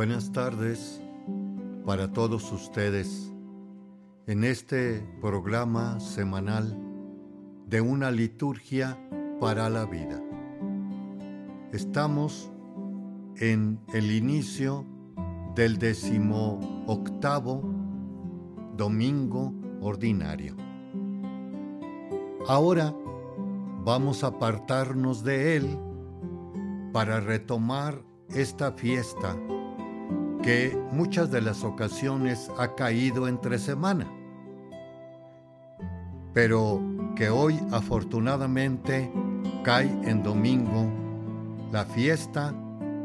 Buenas tardes para todos ustedes en este programa semanal de una liturgia para la vida. Estamos en el inicio del decimoctavo domingo ordinario. Ahora vamos a apartarnos de él para retomar esta fiesta que muchas de las ocasiones ha caído entre semana, pero que hoy afortunadamente cae en domingo la fiesta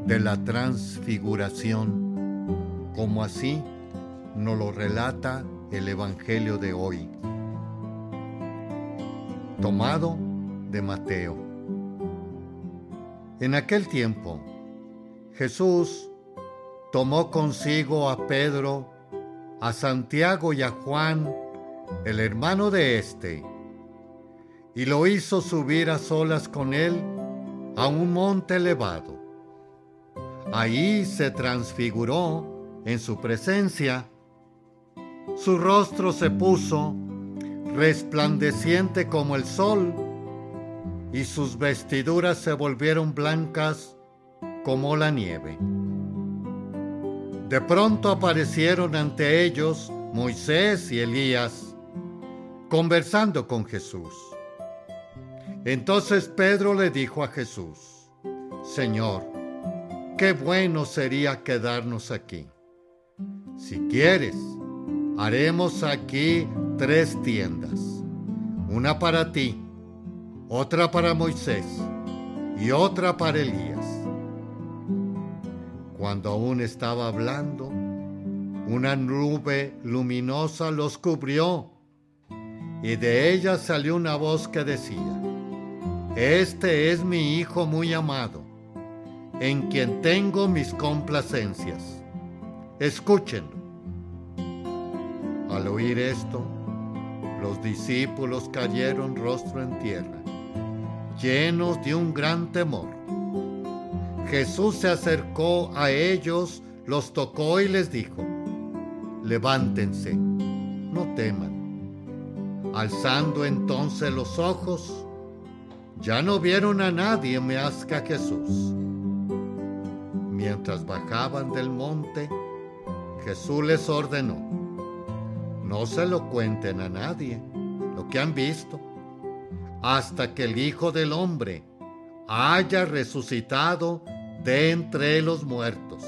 de la transfiguración, como así nos lo relata el Evangelio de hoy, tomado de Mateo. En aquel tiempo, Jesús tomó consigo a Pedro, a Santiago y a Juan, el hermano de éste, y lo hizo subir a solas con él a un monte elevado. Ahí se transfiguró en su presencia. Su rostro se puso resplandeciente como el sol, y sus vestiduras se volvieron blancas como la nieve. De pronto aparecieron ante ellos Moisés y Elías, conversando con Jesús. Entonces Pedro le dijo a Jesús, Señor, qué bueno sería quedarnos aquí. Si quieres, haremos aquí tres tiendas, una para ti, otra para Moisés y otra para Elías. Cuando aún estaba hablando, una nube luminosa los cubrió y de ella salió una voz que decía, Este es mi Hijo muy amado, en quien tengo mis complacencias. Escúchenlo. Al oír esto, los discípulos cayeron rostro en tierra, llenos de un gran temor. Jesús se acercó a ellos, los tocó y les dijo, levántense, no teman. Alzando entonces los ojos, ya no vieron a nadie más que a Jesús. Mientras bajaban del monte, Jesús les ordenó, no se lo cuenten a nadie lo que han visto, hasta que el Hijo del Hombre haya resucitado de entre los muertos.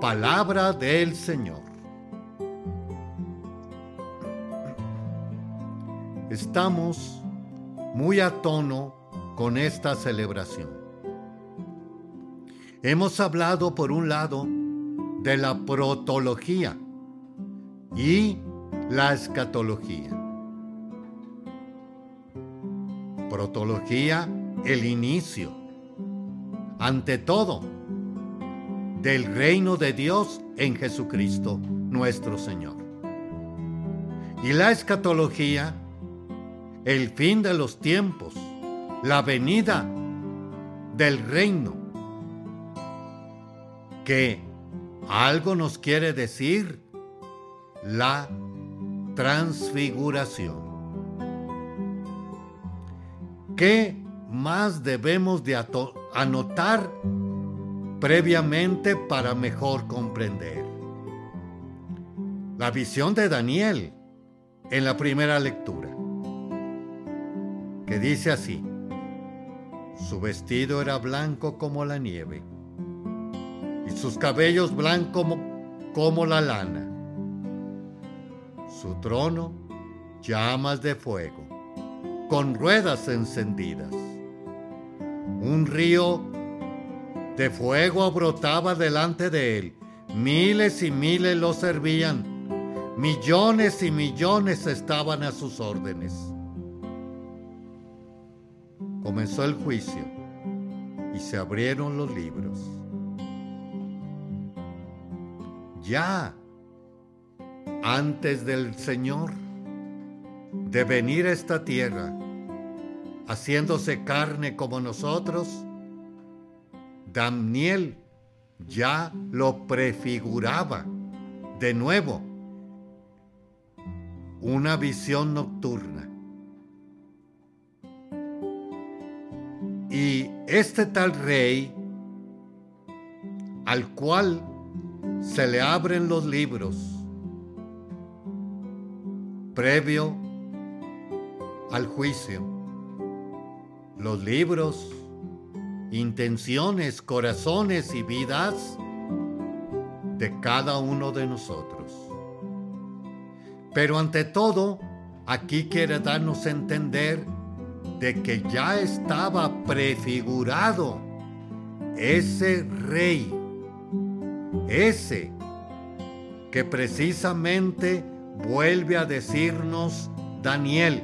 Palabra del Señor. Estamos muy a tono con esta celebración. Hemos hablado por un lado de la protología y la escatología. Protología, el inicio ante todo, del reino de Dios en Jesucristo nuestro Señor. Y la escatología, el fin de los tiempos, la venida del reino, que algo nos quiere decir la transfiguración. ¿Qué más debemos de anotar previamente para mejor comprender. La visión de Daniel en la primera lectura, que dice así, su vestido era blanco como la nieve y sus cabellos blancos como, como la lana, su trono llamas de fuego, con ruedas encendidas un río de fuego brotaba delante de él. Miles y miles lo servían. Millones y millones estaban a sus órdenes. Comenzó el juicio y se abrieron los libros. Ya antes del Señor de venir a esta tierra, haciéndose carne como nosotros, Daniel ya lo prefiguraba de nuevo una visión nocturna. Y este tal rey, al cual se le abren los libros, previo al juicio, los libros, intenciones, corazones y vidas de cada uno de nosotros. Pero ante todo, aquí quiere darnos a entender de que ya estaba prefigurado ese rey, ese que precisamente vuelve a decirnos Daniel.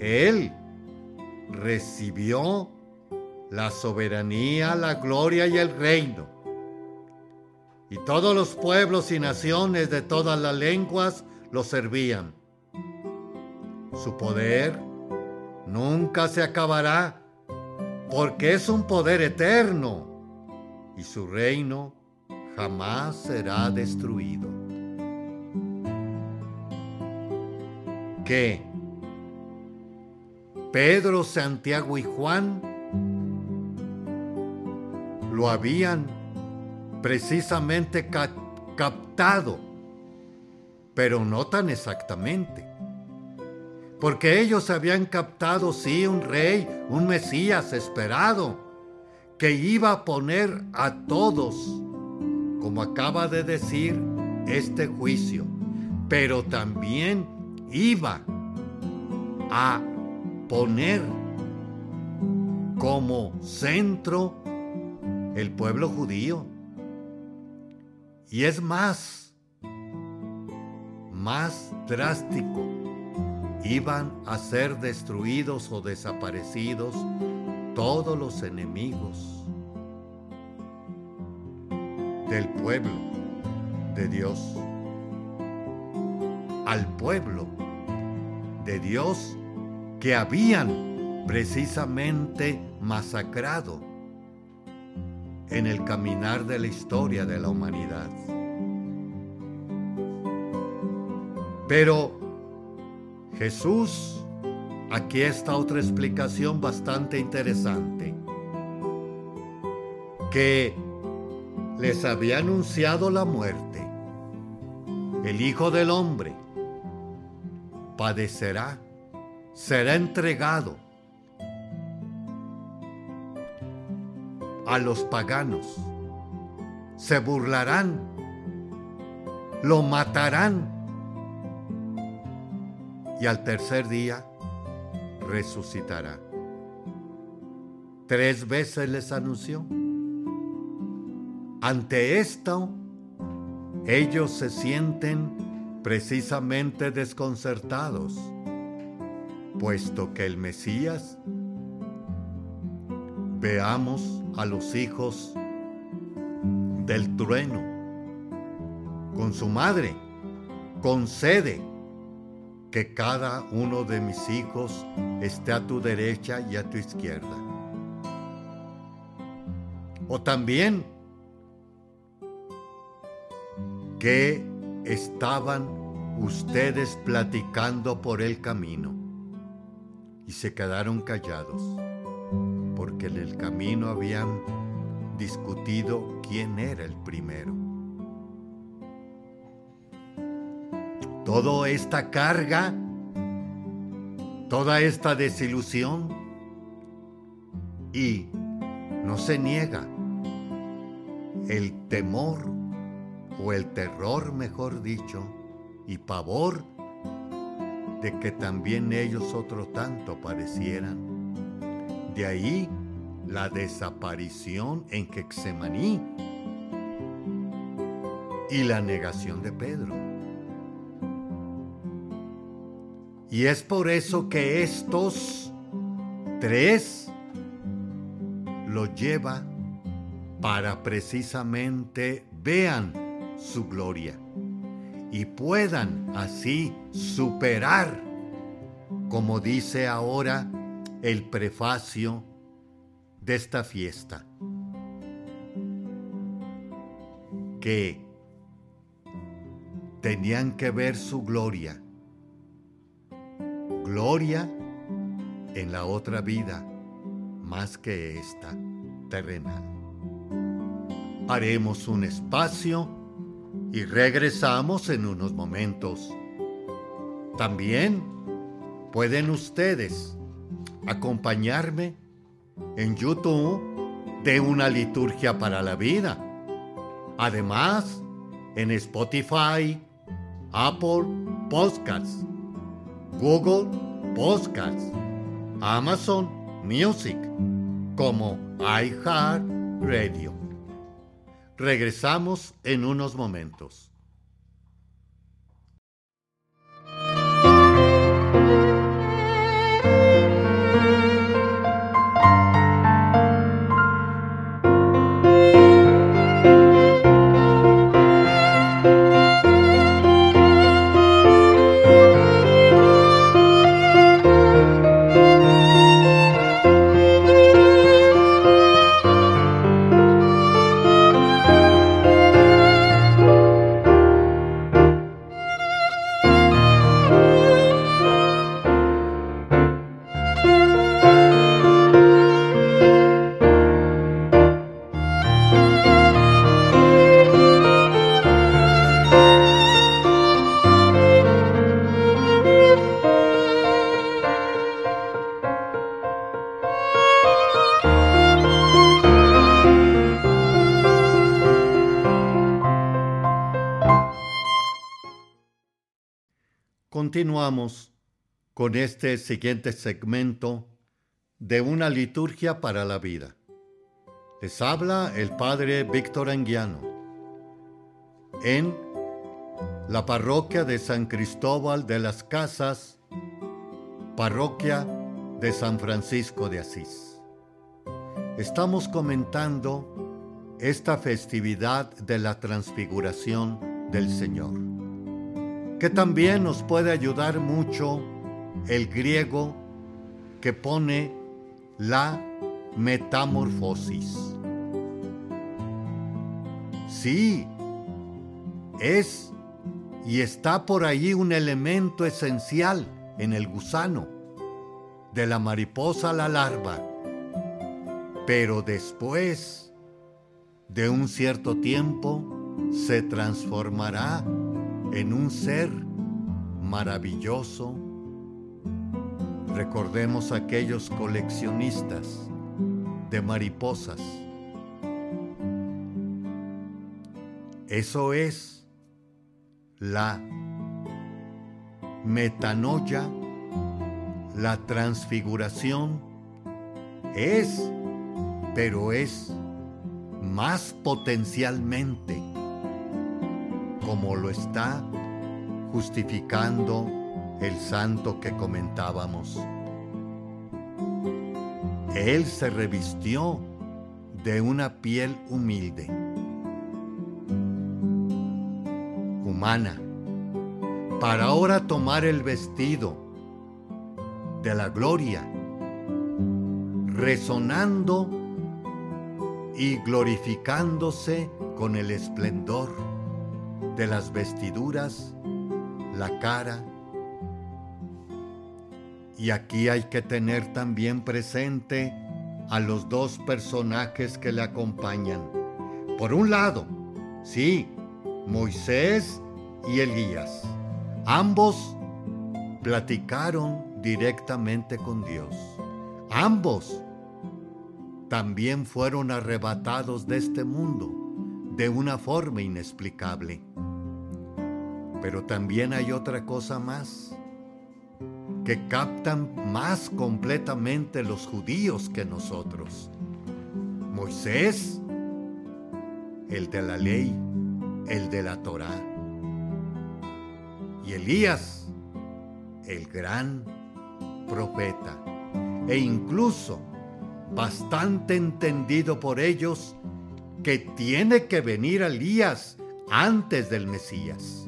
Él recibió la soberanía, la gloria y el reino. Y todos los pueblos y naciones de todas las lenguas lo servían. Su poder nunca se acabará porque es un poder eterno y su reino jamás será destruido. ¿Qué? Pedro, Santiago y Juan lo habían precisamente captado, pero no tan exactamente. Porque ellos habían captado, sí, un rey, un Mesías esperado, que iba a poner a todos, como acaba de decir, este juicio, pero también iba a poner como centro el pueblo judío. Y es más, más drástico, iban a ser destruidos o desaparecidos todos los enemigos del pueblo de Dios. Al pueblo de Dios que habían precisamente masacrado en el caminar de la historia de la humanidad. Pero Jesús, aquí está otra explicación bastante interesante, que les había anunciado la muerte. El Hijo del Hombre padecerá será entregado a los paganos. Se burlarán, lo matarán y al tercer día resucitará. Tres veces les anunció. Ante esto, ellos se sienten precisamente desconcertados puesto que el Mesías, veamos a los hijos del trueno, con su madre, concede que cada uno de mis hijos esté a tu derecha y a tu izquierda. O también que estaban ustedes platicando por el camino y se quedaron callados, porque en el camino habían discutido quién era el primero. Toda esta carga, toda esta desilusión, y no se niega el temor o el terror, mejor dicho, y pavor de que también ellos otro tanto parecieran. De ahí la desaparición en Gexemaní y la negación de Pedro. Y es por eso que estos tres lo lleva para precisamente vean su gloria y puedan así superar, como dice ahora el prefacio de esta fiesta. Que tenían que ver su gloria. Gloria en la otra vida, más que esta terrenal. Haremos un espacio y regresamos en unos momentos. También pueden ustedes acompañarme en YouTube de una liturgia para la vida. Además, en Spotify, Apple Podcasts, Google Podcasts, Amazon Music, como iHeartRadio. Regresamos en unos momentos. Continuamos con este siguiente segmento de una liturgia para la vida. Les habla el Padre Víctor Anguiano en la parroquia de San Cristóbal de las Casas, parroquia de San Francisco de Asís. Estamos comentando esta festividad de la transfiguración del Señor que también nos puede ayudar mucho el griego que pone la metamorfosis. Sí, es y está por ahí un elemento esencial en el gusano, de la mariposa a la larva, pero después de un cierto tiempo se transformará en un ser maravilloso. Recordemos aquellos coleccionistas de mariposas. Eso es la metanoia, la transfiguración. Es, pero es más potencialmente como lo está justificando el santo que comentábamos. Él se revistió de una piel humilde, humana, para ahora tomar el vestido de la gloria, resonando y glorificándose con el esplendor de las vestiduras, la cara. Y aquí hay que tener también presente a los dos personajes que le acompañan. Por un lado, sí, Moisés y Elías. Ambos platicaron directamente con Dios. Ambos también fueron arrebatados de este mundo de una forma inexplicable. Pero también hay otra cosa más, que captan más completamente los judíos que nosotros. Moisés, el de la ley, el de la Torá. Y Elías, el gran profeta. E incluso bastante entendido por ellos que tiene que venir Elías antes del Mesías.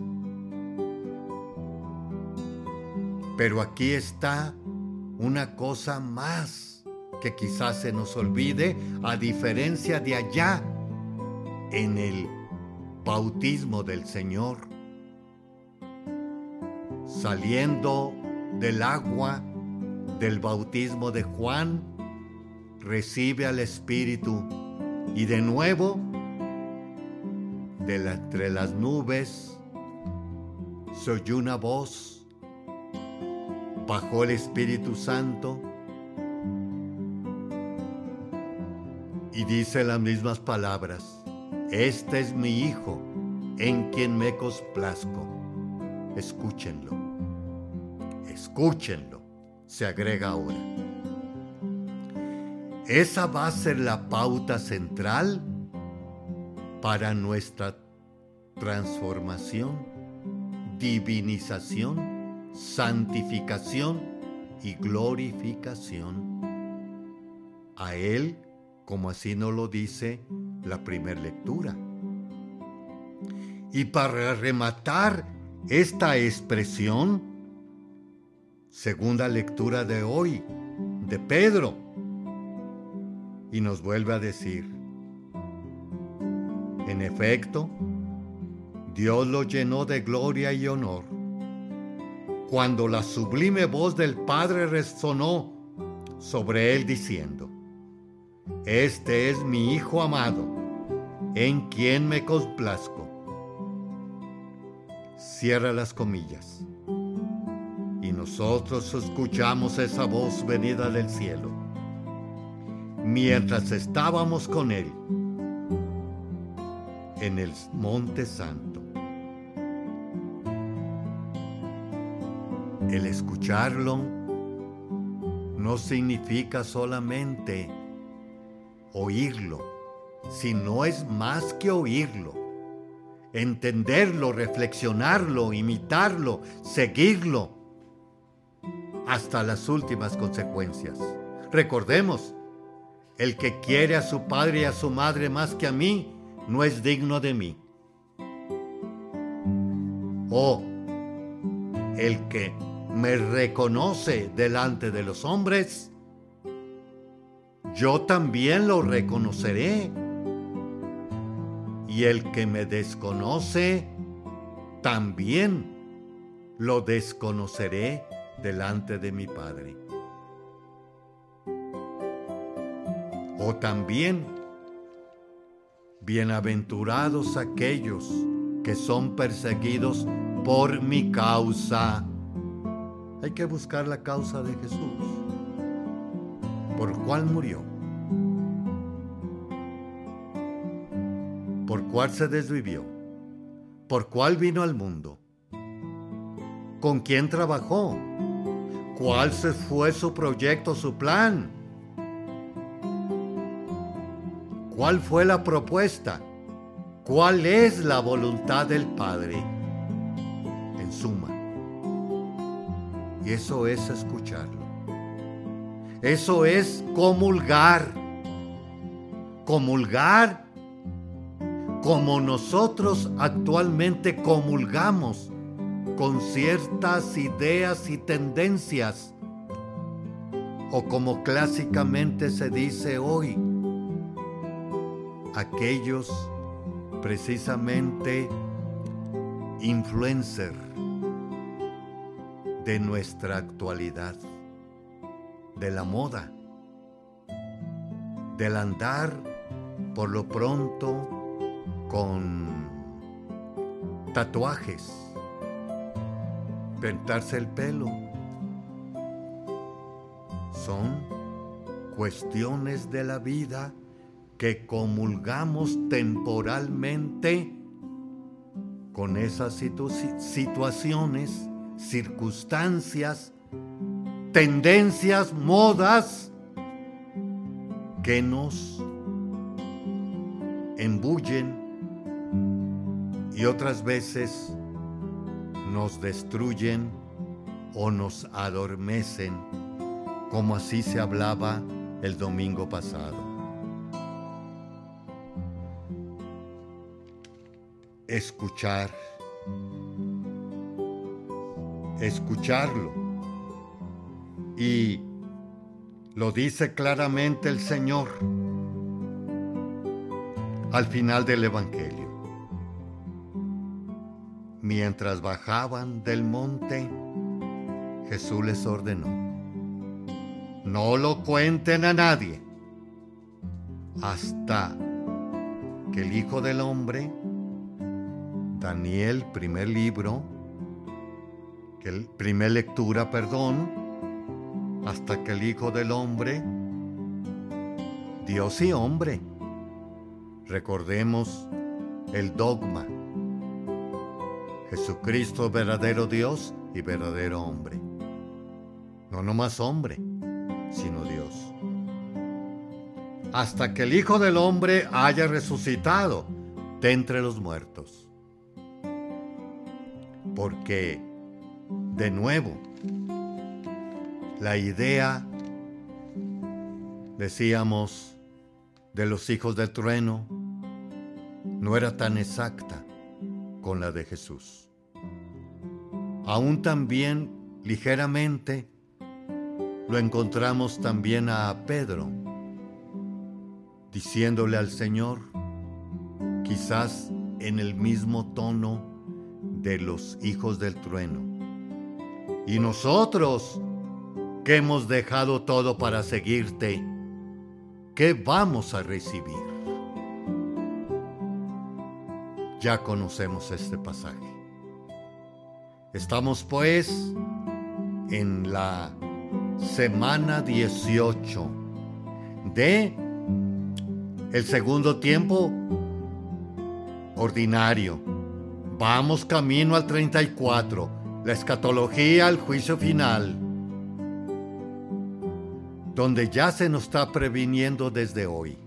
Pero aquí está una cosa más que quizás se nos olvide, a diferencia de allá, en el bautismo del Señor. Saliendo del agua del bautismo de Juan, recibe al Espíritu y de nuevo, de entre las nubes, se oyó una voz, bajó el Espíritu Santo y dice las mismas palabras, este es mi Hijo en quien me complazco. Escúchenlo, escúchenlo, se agrega ahora. Esa va a ser la pauta central para nuestra transformación, divinización, santificación y glorificación. A Él, como así nos lo dice la primera lectura. Y para rematar esta expresión, segunda lectura de hoy, de Pedro, y nos vuelve a decir, en efecto, Dios lo llenó de gloria y honor. Cuando la sublime voz del Padre resonó sobre él diciendo, Este es mi Hijo amado, en quien me complazco. Cierra las comillas. Y nosotros escuchamos esa voz venida del cielo mientras estábamos con Él en el Monte Santo. El escucharlo no significa solamente oírlo, sino es más que oírlo. Entenderlo, reflexionarlo, imitarlo, seguirlo, hasta las últimas consecuencias. Recordemos, el que quiere a su padre y a su madre más que a mí, no es digno de mí. O el que me reconoce delante de los hombres, yo también lo reconoceré. Y el que me desconoce, también lo desconoceré delante de mi Padre. O también, bienaventurados aquellos que son perseguidos por mi causa. Hay que buscar la causa de Jesús. ¿Por cuál murió? ¿Por cuál se desvivió? ¿Por cuál vino al mundo? ¿Con quién trabajó? ¿Cuál fue su proyecto, su plan? ¿Cuál fue la propuesta? ¿Cuál es la voluntad del Padre? Eso es escucharlo. Eso es comulgar. Comulgar como nosotros actualmente comulgamos con ciertas ideas y tendencias, o como clásicamente se dice hoy, aquellos precisamente influencer de nuestra actualidad, de la moda, del andar por lo pronto con tatuajes, pintarse el pelo. Son cuestiones de la vida que comulgamos temporalmente con esas situaciones, circunstancias, tendencias, modas que nos embullen y otras veces nos destruyen o nos adormecen, como así se hablaba el domingo pasado. escuchar, escucharlo y Lo dice claramente el Señor al final del Evangelio. Mientras bajaban del monte, Jesús les ordenó, no lo cuenten a nadie hasta que el Hijo del Hombre, Daniel, primer libro, que el primer lectura, perdón, hasta que el Hijo del Hombre, Dios y hombre, recordemos el dogma, Jesucristo verdadero Dios y verdadero hombre, no nomás hombre, sino Dios hasta que el Hijo del Hombre haya resucitado de entre los muertos. Porque, de nuevo, la idea, decíamos, de los hijos del trueno no era tan exacta con la de Jesús. Aún también, ligeramente, lo encontramos también a Pedro diciéndole al Señor, quizás en el mismo tono de los hijos del trueno. Y nosotros, que hemos dejado todo para seguirte, ¿qué vamos a recibir? Ya conocemos este pasaje. Estamos pues en la semana 18 de el segundo tiempo, ordinario. Vamos camino al 34, la escatología al juicio final, donde ya se nos está previniendo desde hoy.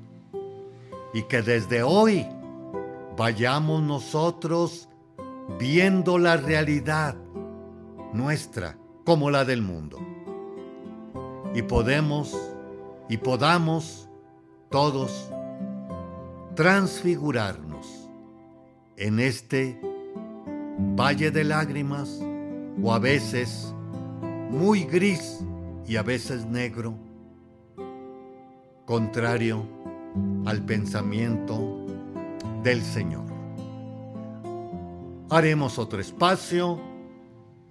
Y que desde hoy vayamos nosotros viendo la realidad nuestra como la del mundo. Y podemos y podamos todos transfigurarnos en este valle de lágrimas o a veces muy gris y a veces negro, contrario al pensamiento del Señor. Haremos otro espacio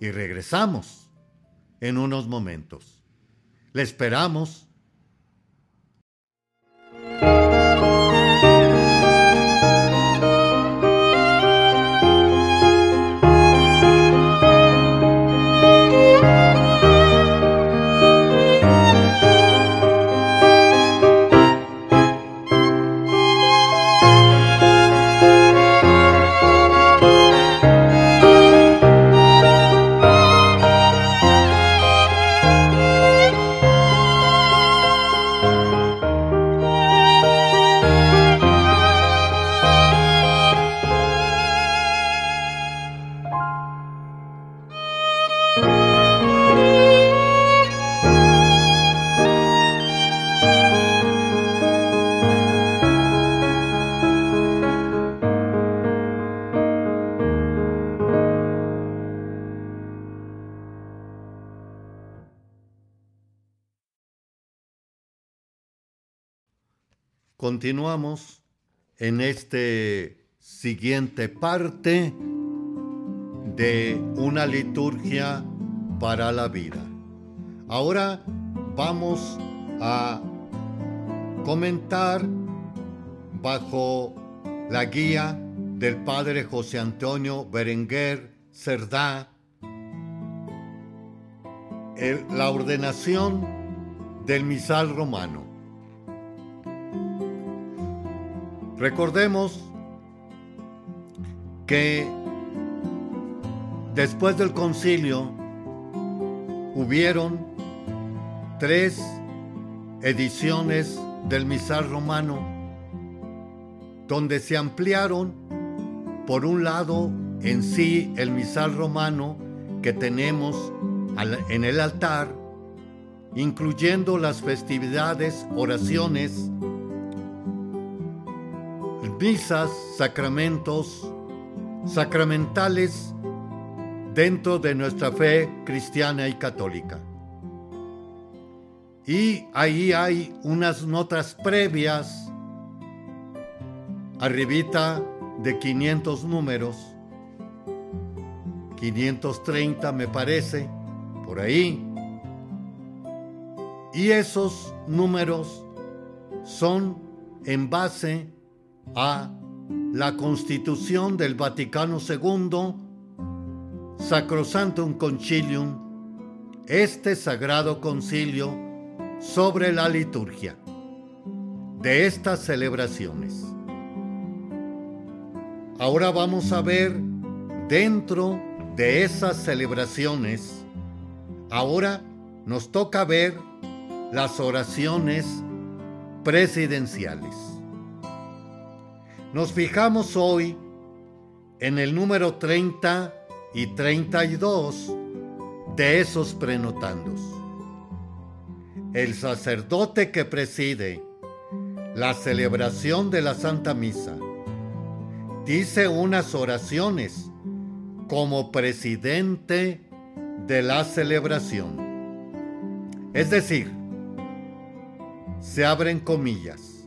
y regresamos en unos momentos. Le esperamos Continuamos en este siguiente parte de una liturgia para la vida. Ahora vamos a comentar bajo la guía del padre José Antonio Berenguer Cerdá la ordenación del misal romano. Recordemos que después del concilio hubieron tres ediciones del misal romano donde se ampliaron por un lado en sí el misal romano que tenemos en el altar, incluyendo las festividades, oraciones, misas, sacramentos, sacramentales dentro de nuestra fe cristiana y católica. Y ahí hay unas notas previas, arribita de 500 números, 530 me parece, por ahí. Y esos números son en base a la Constitución del Vaticano II, Sacrosantum Concilium, este sagrado concilio sobre la liturgia de estas celebraciones. Ahora vamos a ver dentro de esas celebraciones, ahora nos toca ver las oraciones presidenciales. Nos fijamos hoy en el número 30 y 32 de esos prenotandos. El sacerdote que preside la celebración de la Santa Misa dice unas oraciones como presidente de la celebración. Es decir, se abren comillas,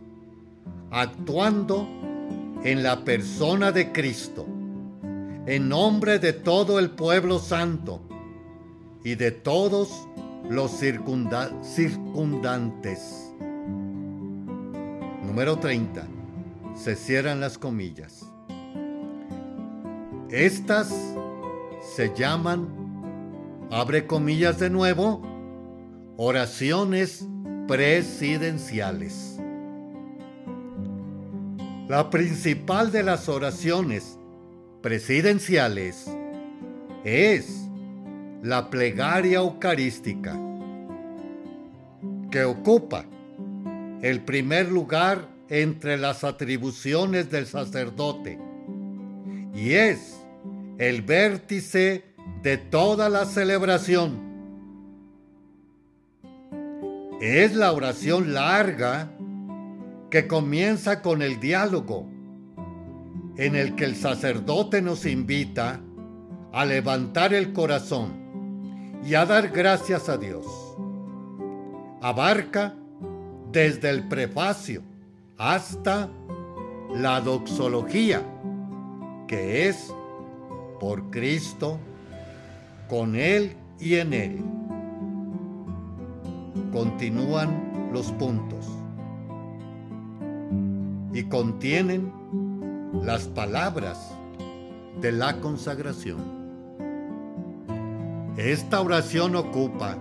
actuando en la persona de Cristo, en nombre de todo el pueblo santo y de todos los circundantes. Número 30. Se cierran las comillas. Estas se llaman, abre comillas de nuevo, oraciones presidenciales. La principal de las oraciones presidenciales es la plegaria eucarística, que ocupa el primer lugar entre las atribuciones del sacerdote y es el vértice de toda la celebración. Es la oración larga que comienza con el diálogo, en el que el sacerdote nos invita a levantar el corazón y a dar gracias a Dios. Abarca desde el prefacio hasta la doxología, que es por Cristo, con Él y en Él. Continúan los puntos y contienen las palabras de la consagración. Esta oración ocupa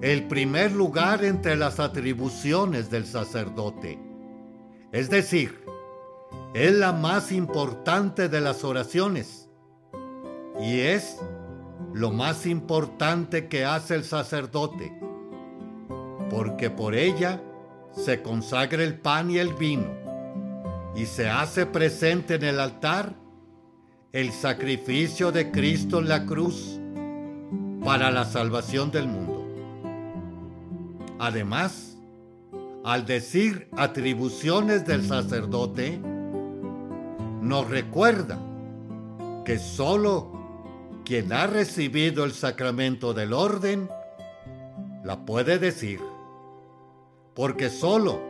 el primer lugar entre las atribuciones del sacerdote, es decir, es la más importante de las oraciones y es lo más importante que hace el sacerdote, porque por ella se consagra el pan y el vino y se hace presente en el altar el sacrificio de Cristo en la cruz para la salvación del mundo. Además, al decir atribuciones del sacerdote, nos recuerda que sólo quien ha recibido el sacramento del orden la puede decir porque solo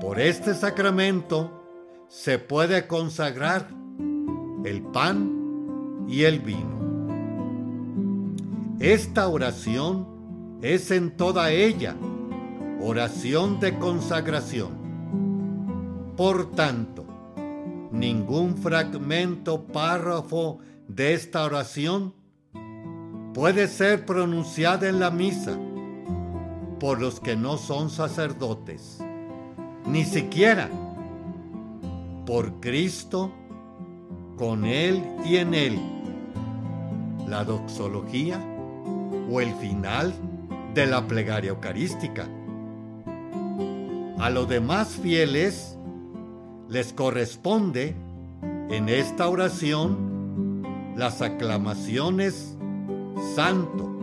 por este sacramento se puede consagrar el pan y el vino. Esta oración es en toda ella oración de consagración. Por tanto, ningún fragmento, párrafo de esta oración puede ser pronunciada en la misa por los que no son sacerdotes, ni siquiera por Cristo, con Él y en Él. La doxología o el final de la plegaria eucarística. A los demás fieles les corresponde en esta oración las aclamaciones Santo,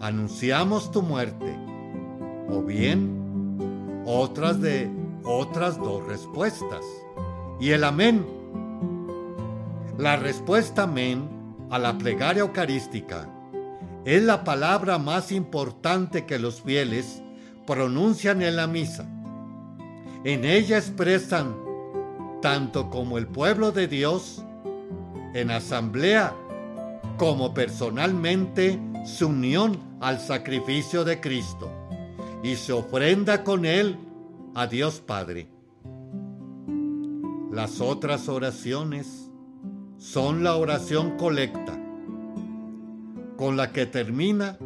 anunciamos tu muerte, o bien otras de otras dos respuestas. Y el amén. La respuesta amén a la plegaria eucarística es la palabra más importante que los fieles pronuncian en la misa. En ella expresan, tanto como el pueblo de Dios, en asamblea como personalmente, su unión al sacrificio de Cristo y se ofrenda con él a Dios Padre. Las otras oraciones son la oración colecta, con la que termina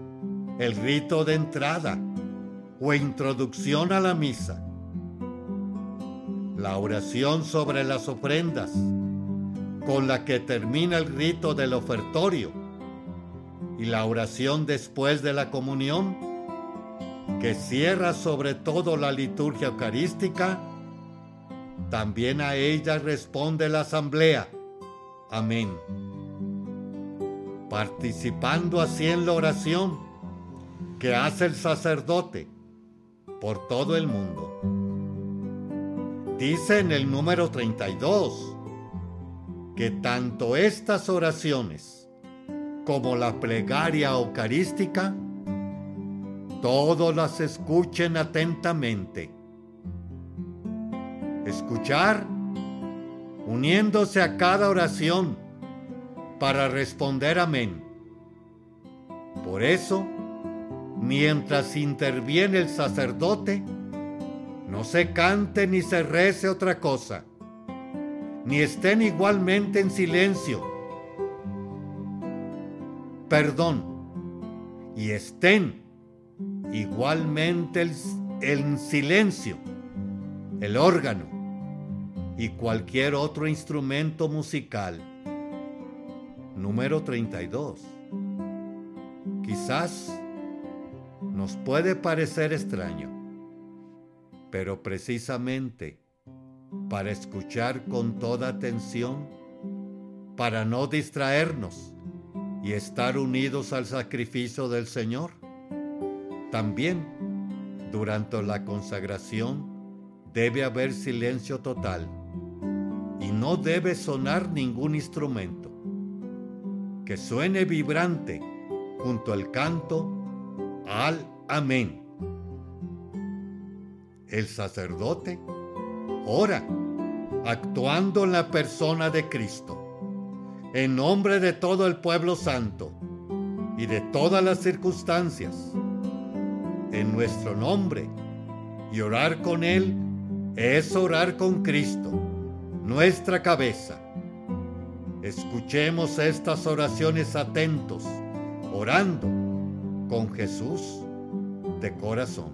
el rito de entrada o introducción a la misa. La oración sobre las ofrendas, con la que termina el rito del ofertorio. Y la oración después de la comunión, que cierra sobre todo la liturgia eucarística, también a ella responde la asamblea. Amén. Participando así en la oración que hace el sacerdote por todo el mundo. Dice en el número 32 que tanto estas oraciones como la plegaria eucarística todos las escuchen atentamente. Escuchar uniéndose a cada oración para responder amén. Por eso, mientras interviene el sacerdote, no se cante ni se rece otra cosa, ni estén igualmente en silencio. Perdón, y estén igualmente en silencio el órgano y cualquier otro instrumento musical. Número 32. Quizás nos puede parecer extraño, pero precisamente para escuchar con toda atención, para no distraernos y estar unidos al sacrificio del Señor. También, durante la consagración, debe haber silencio total y no debe sonar ningún instrumento. Que suene vibrante junto al canto al amén. El sacerdote ora actuando en la persona de Cristo, en nombre de todo el pueblo santo y de todas las circunstancias en nuestro nombre y orar con Él es orar con Cristo, nuestra cabeza. Escuchemos estas oraciones atentos, orando con Jesús de corazón.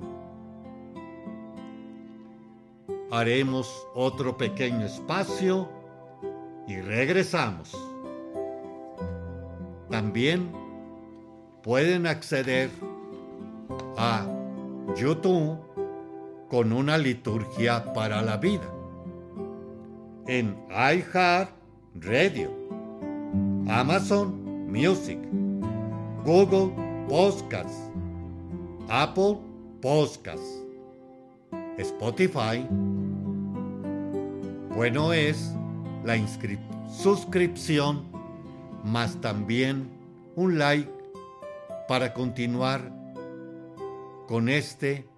Haremos otro pequeño espacio y regresamos. También pueden acceder a YouTube con una liturgia para la vida. En iHeart Radio, Amazon Music, Google Podcasts, Apple Podcasts, Spotify. Bueno es la suscripción más también un like para continuar con este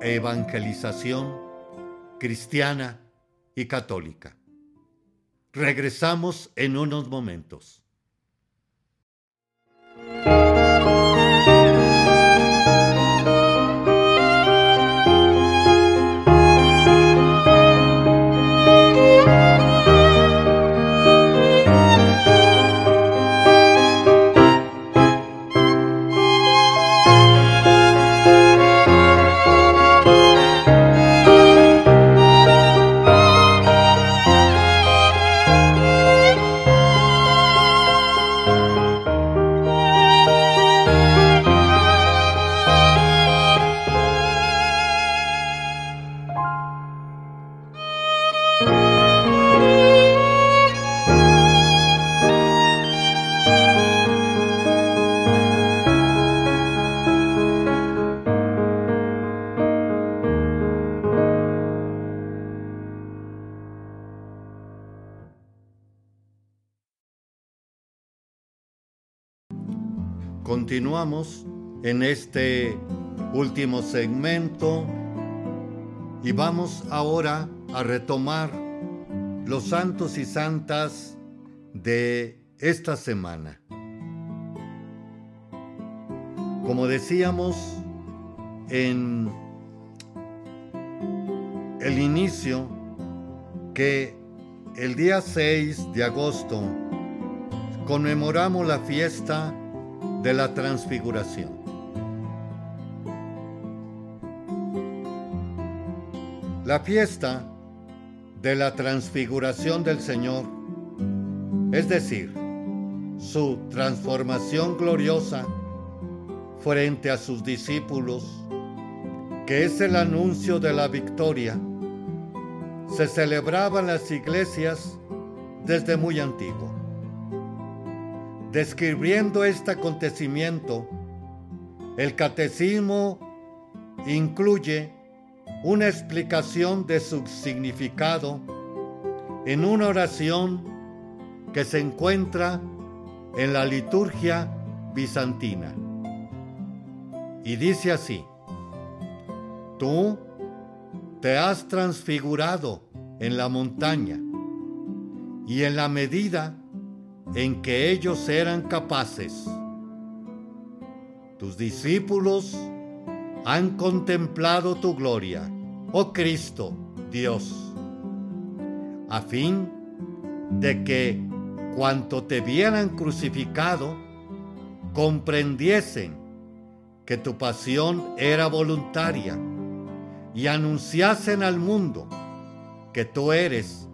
evangelización cristiana y católica. Regresamos en unos momentos. Continuamos en este último segmento y vamos ahora a retomar los santos y santas de esta semana. Como decíamos en el inicio, que el día 6 de agosto conmemoramos la fiesta de la transfiguración. La fiesta de la transfiguración del Señor, es decir, su transformación gloriosa frente a sus discípulos, que es el anuncio de la victoria, se celebraba en las iglesias desde muy antiguo. Describiendo este acontecimiento, el catecismo incluye una explicación de su significado en una oración que se encuentra en la liturgia bizantina. Y dice así, tú te has transfigurado en la montaña y en la medida en que ellos eran capaces. Tus discípulos han contemplado tu gloria, oh Cristo, Dios, a fin de que cuanto te vieran crucificado, comprendiesen que tu pasión era voluntaria y anunciasen al mundo que tú eres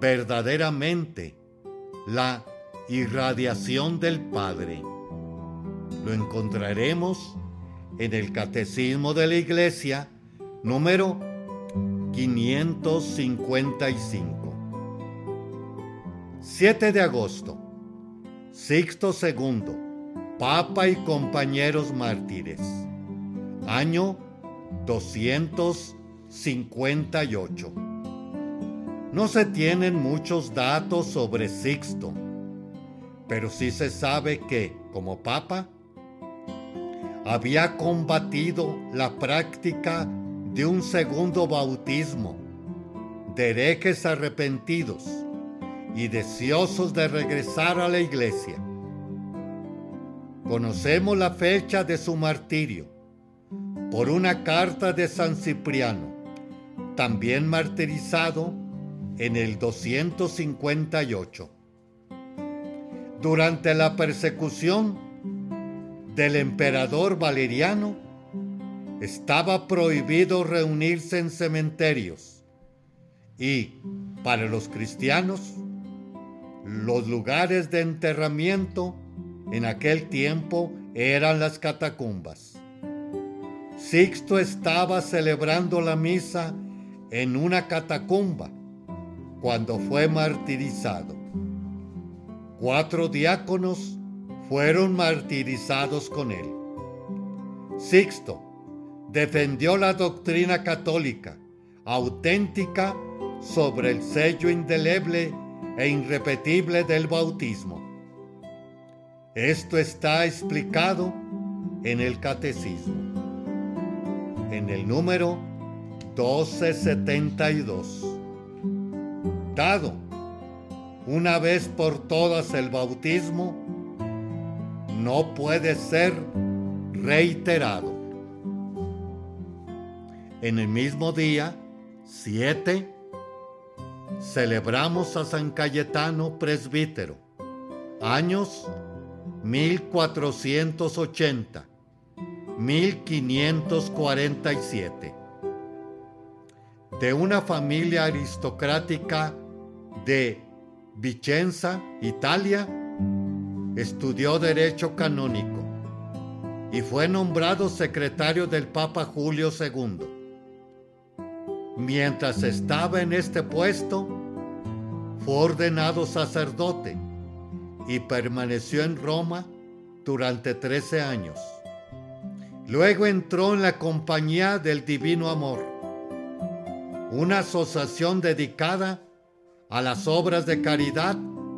verdaderamente la irradiación del Padre. Lo encontraremos en el Catecismo de la Iglesia número 555. 7 de agosto. Sixto II, Papa y compañeros mártires. Año 258. No se tienen muchos datos sobre Sixto, pero sí se sabe que, como papa, había combatido la práctica de un segundo bautismo de herejes arrepentidos y deseosos de regresar a la iglesia. Conocemos la fecha de su martirio por una carta de San Cipriano, también martirizado en el 258. Durante la persecución del emperador Valeriano, estaba prohibido reunirse en cementerios y, para los cristianos, los lugares de enterramiento en aquel tiempo eran las catacumbas. Sixto estaba celebrando la misa en una catacumba cuando fue martirizado. Cuatro diáconos fueron martirizados con él. Sixto defendió la doctrina católica auténtica sobre el sello indeleble e irrepetible del bautismo. Esto está explicado en el catecismo en el número 1272. Dado una vez por todas el bautismo, no puede ser reiterado. En el mismo día, 7, celebramos a San Cayetano presbítero, años 1480 1547. De una familia aristocrática de Vicenza, Italia, estudió Derecho Canónico y fue nombrado secretario del Papa Julio II. Mientras estaba en este puesto, fue ordenado sacerdote y permaneció en Roma durante 13 años. Luego entró en la Compañía del Divino Amor, una asociación dedicada a las obras de caridad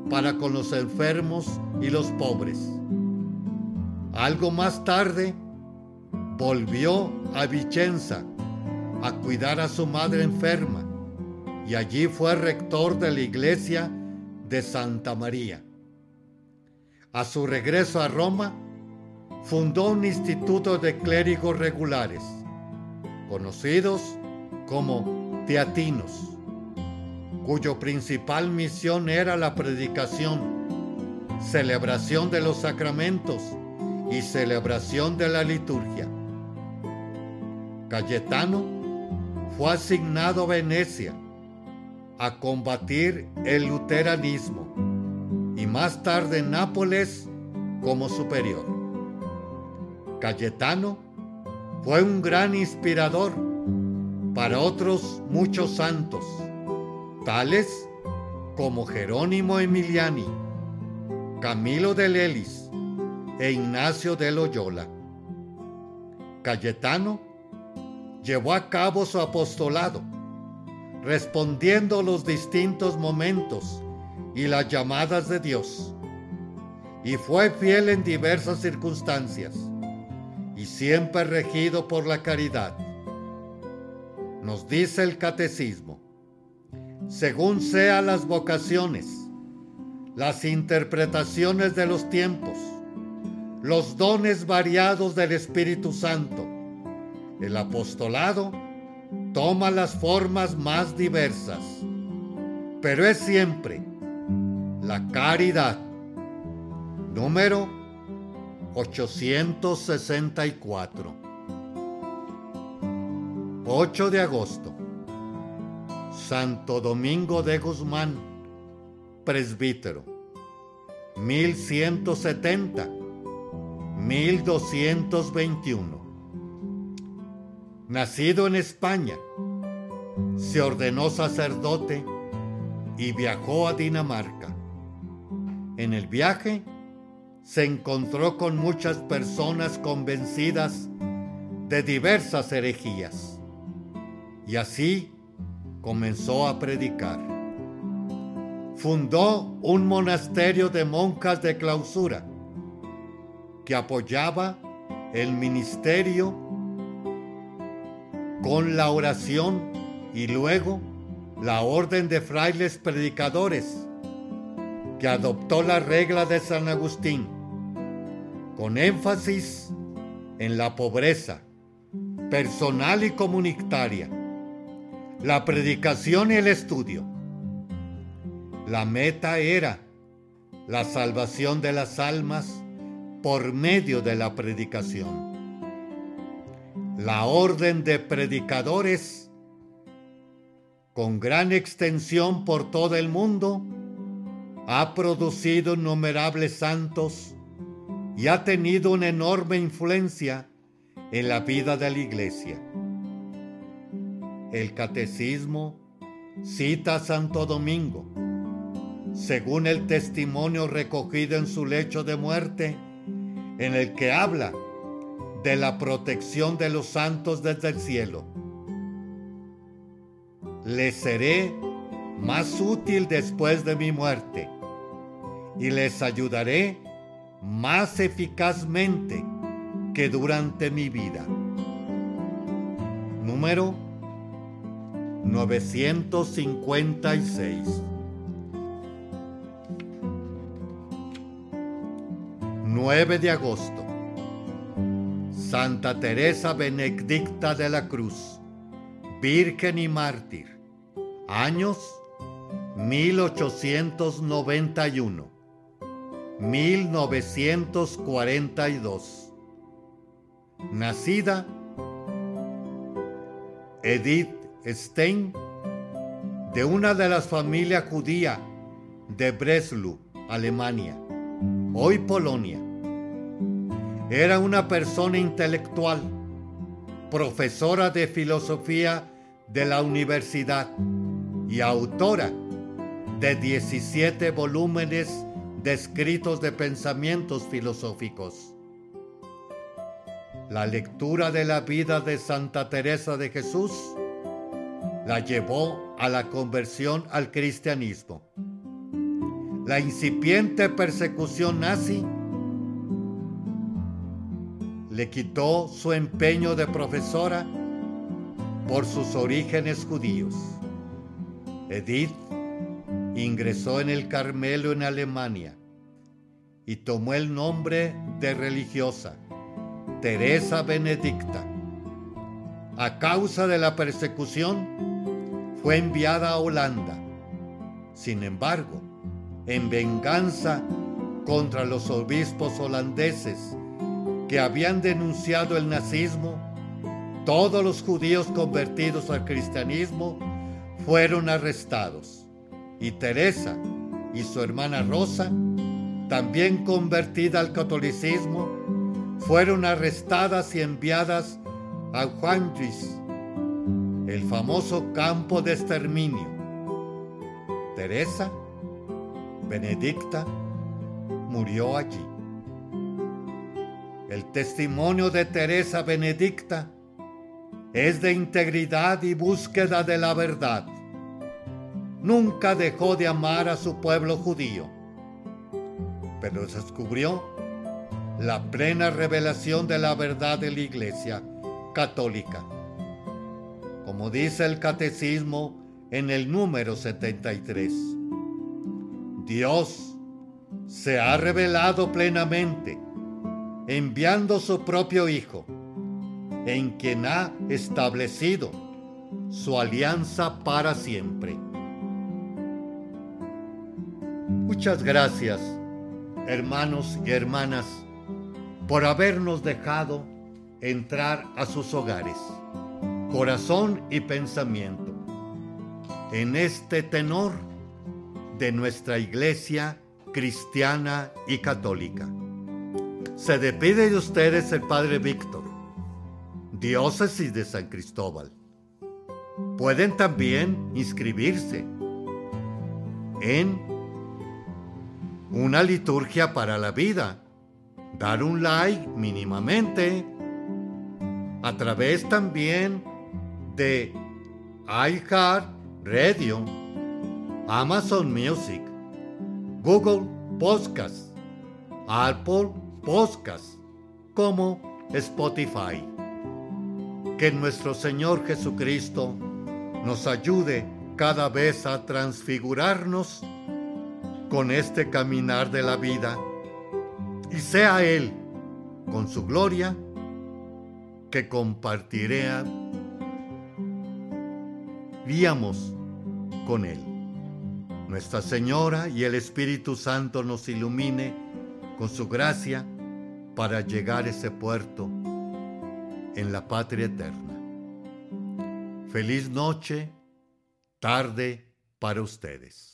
para con los enfermos y los pobres. Algo más tarde, volvió a Vicenza a cuidar a su madre enferma y allí fue rector de la iglesia de Santa María. A su regreso a Roma, fundó un instituto de clérigos regulares, conocidos como teatinos, cuyo principal misión era la predicación, celebración de los sacramentos y celebración de la liturgia. Cayetano fue asignado a Venecia a combatir el luteranismo y más tarde Nápoles como superior. Cayetano fue un gran inspirador para otros muchos santos, tales como Jerónimo Emiliani, Camilo de Lelis e Ignacio de Loyola. Cayetano llevó a cabo su apostolado, respondiendo los distintos momentos y las llamadas de Dios, y fue fiel en diversas circunstancias, y siempre regido por la caridad. Nos dice el catecismo, según sean las vocaciones, las interpretaciones de los tiempos, los dones variados del Espíritu Santo, el apostolado toma las formas más diversas, pero es siempre la caridad. Número 864. 8 de agosto. Santo Domingo de Guzmán, presbítero. 1170. 1221. Nacido en España, se ordenó sacerdote y viajó a Dinamarca. En el viaje se encontró con muchas personas convencidas de diversas herejías y así comenzó a predicar. Fundó un monasterio de monjas de clausura que apoyaba el ministerio con la oración y luego la orden de frailes predicadores, que adoptó la regla de San Agustín, con énfasis en la pobreza personal y comunitaria, la predicación y el estudio. La meta era la salvación de las almas por medio de la predicación la orden de predicadores con gran extensión por todo el mundo ha producido innumerables santos y ha tenido una enorme influencia en la vida de la iglesia. El catecismo cita a Santo Domingo, según el testimonio recogido en su lecho de muerte, en el que habla de la protección de los santos desde el cielo. Les seré más útil después de mi muerte y les ayudaré más eficazmente que durante mi vida. Número 956. 9 de agosto. Santa Teresa Benedicta de la Cruz, Virgen y Mártir, años 1891, 1942. Nacida Edith Stein, de una de las familias judía de Breslau, Alemania, hoy Polonia era una persona intelectual, profesora de filosofía de la universidad y autora de 17 volúmenes de escritos de pensamientos filosóficos. La lectura de la vida de Santa Teresa de Jesús la llevó a la conversión al cristianismo. La incipiente persecución nazi le quitó su empeño de profesora por sus orígenes judíos. Edith ingresó en el Carmelo en Alemania y tomó el nombre de religiosa, Teresa Benedicta. A causa de la persecución, fue enviada a Holanda. Sin embargo, en venganza contra los obispos holandeses que habían denunciado el nazismo, todos los judíos convertidos al cristianismo fueron arrestados y Teresa y su hermana Rosa, también convertida al catolicismo, fueron arrestadas y enviadas a Juanjis, el famoso campo de exterminio. Teresa Benedicta murió allí. El testimonio de Teresa Benedicta es de integridad y búsqueda de la verdad. Nunca dejó de amar a su pueblo judío, pero descubrió la plena revelación de la verdad de la Iglesia católica. Como dice el catecismo en el número 73, Dios se ha revelado plenamente, enviando su propio Hijo, en quien ha establecido su alianza para siempre. Muchas gracias, hermanos y hermanas, por habernos dejado entrar a sus hogares, corazón y pensamiento, en este tenor de nuestra iglesia cristiana y católica. Se despide de ustedes el Padre Víctor, diócesis de San Cristóbal. Pueden también inscribirse en una liturgia para la vida, dar un like mínimamente, a través también de iHeart Radio, Amazon Music, Google Podcast, Apple Podcast, como Spotify. Que nuestro Señor Jesucristo nos ayude cada vez a transfigurarnos con este caminar de la vida y sea Él, con su gloria, que compartiré, víamos con Él. Nuestra Señora y el Espíritu Santo nos ilumine con su gracia para llegar a ese puerto en la patria eterna. Feliz noche, tarde para ustedes.